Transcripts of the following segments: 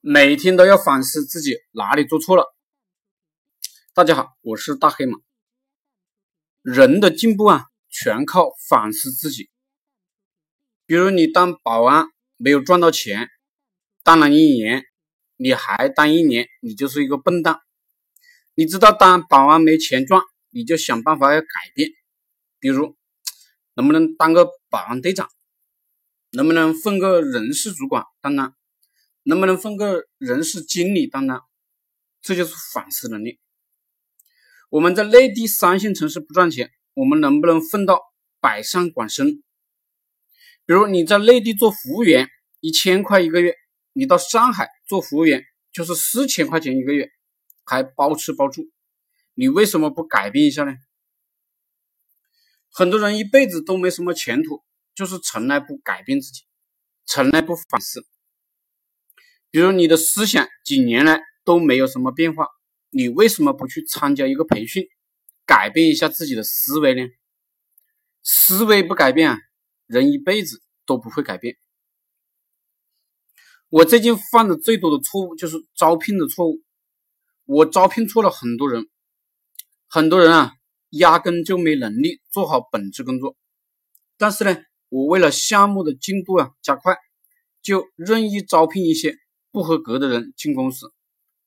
每天都要反思自己哪里做错了。大家好，我是大黑马。人的进步啊，全靠反思自己。比如你当保安没有赚到钱，当了一年，你还当一年，你就是一个笨蛋。你知道当保安没钱赚，你就想办法要改变。比如，能不能当个保安队长？能不能混个人事主管？当当。能不能分个人事经理当当？这就是反思能力。我们在内地三线城市不赚钱，我们能不能混到百上广深？比如你在内地做服务员，一千块一个月，你到上海做服务员就是四千块钱一个月，还包吃包住，你为什么不改变一下呢？很多人一辈子都没什么前途，就是从来不改变自己，从来不反思。比如你的思想几年来都没有什么变化，你为什么不去参加一个培训，改变一下自己的思维呢？思维不改变啊，人一辈子都不会改变。我最近犯的最多的错误就是招聘的错误，我招聘错了很多人，很多人啊，压根就没能力做好本职工作。但是呢，我为了项目的进度啊加快，就任意招聘一些。不合格的人进公司，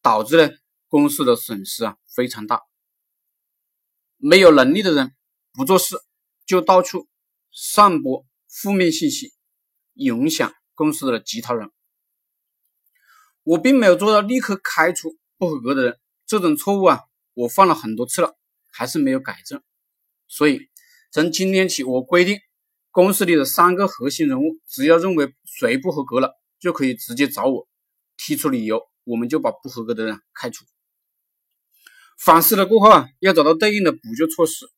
导致呢公司的损失啊非常大。没有能力的人不做事，就到处散播负面信息，影响公司的其他人。我并没有做到立刻开除不合格的人，这种错误啊我犯了很多次了，还是没有改正。所以从今天起，我规定公司里的三个核心人物，只要认为谁不合格了，就可以直接找我。提出理由，我们就把不合格的人开除。反思了过后啊，要找到对应的补救措施。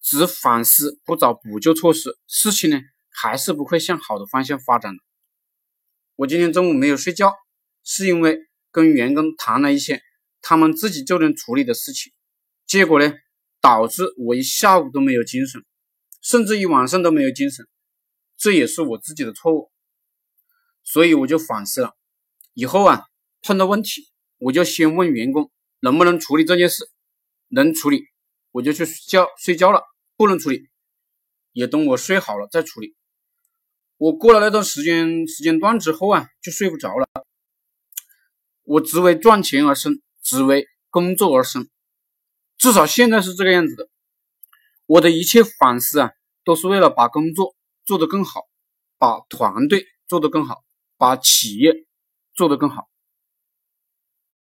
只反思不找补救措施，事情呢还是不会向好的方向发展的。我今天中午没有睡觉，是因为跟员工谈了一些他们自己就能处理的事情，结果呢导致我一下午都没有精神，甚至一晚上都没有精神，这也是我自己的错误。所以我就反思了，以后啊碰到问题，我就先问员工能不能处理这件事，能处理我就去睡觉睡觉了，不能处理也等我睡好了再处理。我过了那段时间时间段之后啊，就睡不着了。我只为赚钱而生，只为工作而生，至少现在是这个样子的。我的一切反思啊，都是为了把工作做得更好，把团队做得更好。把企业做得更好。